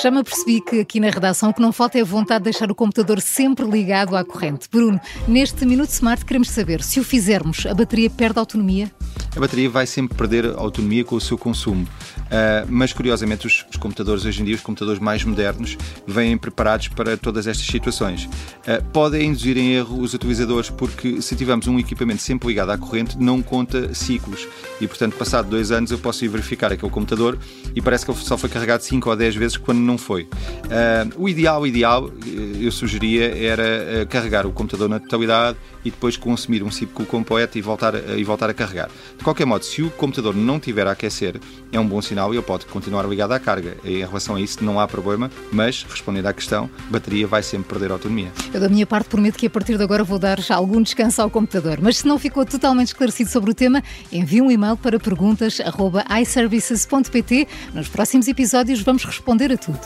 Já me apercebi que aqui na redação o que não falta é a vontade de deixar o computador sempre ligado à corrente. Bruno, neste Minuto Smart queremos saber, se o fizermos, a bateria perde autonomia? A bateria vai sempre perder autonomia com o seu consumo. Uh, mas curiosamente os, os, computadores hoje em dia, os computadores mais modernos, vêm preparados para todas estas situações. Uh, podem induzir em erro os utilizadores porque se tivermos um equipamento sempre ligado à corrente, não conta ciclos. E portanto, passado dois anos, eu posso ir verificar aquele computador e parece que ele só foi carregado 5 ou 10 vezes quando não foi. Uh, o ideal, o ideal, eu sugeria, era carregar o computador na totalidade e depois consumir um ciclo completo e voltar, e voltar a carregar. De qualquer modo, se o computador não tiver a aquecer, é um bom sinal e ele pode continuar ligado à carga. Em relação a isso, não há problema, mas, respondendo à questão, a bateria vai sempre perder autonomia. Eu, da minha parte, prometo que a partir de agora vou dar algum descanso ao computador. Mas se não ficou totalmente esclarecido sobre o tema, envie um e-mail para perguntas.iservices.pt. Nos próximos episódios vamos responder a tudo.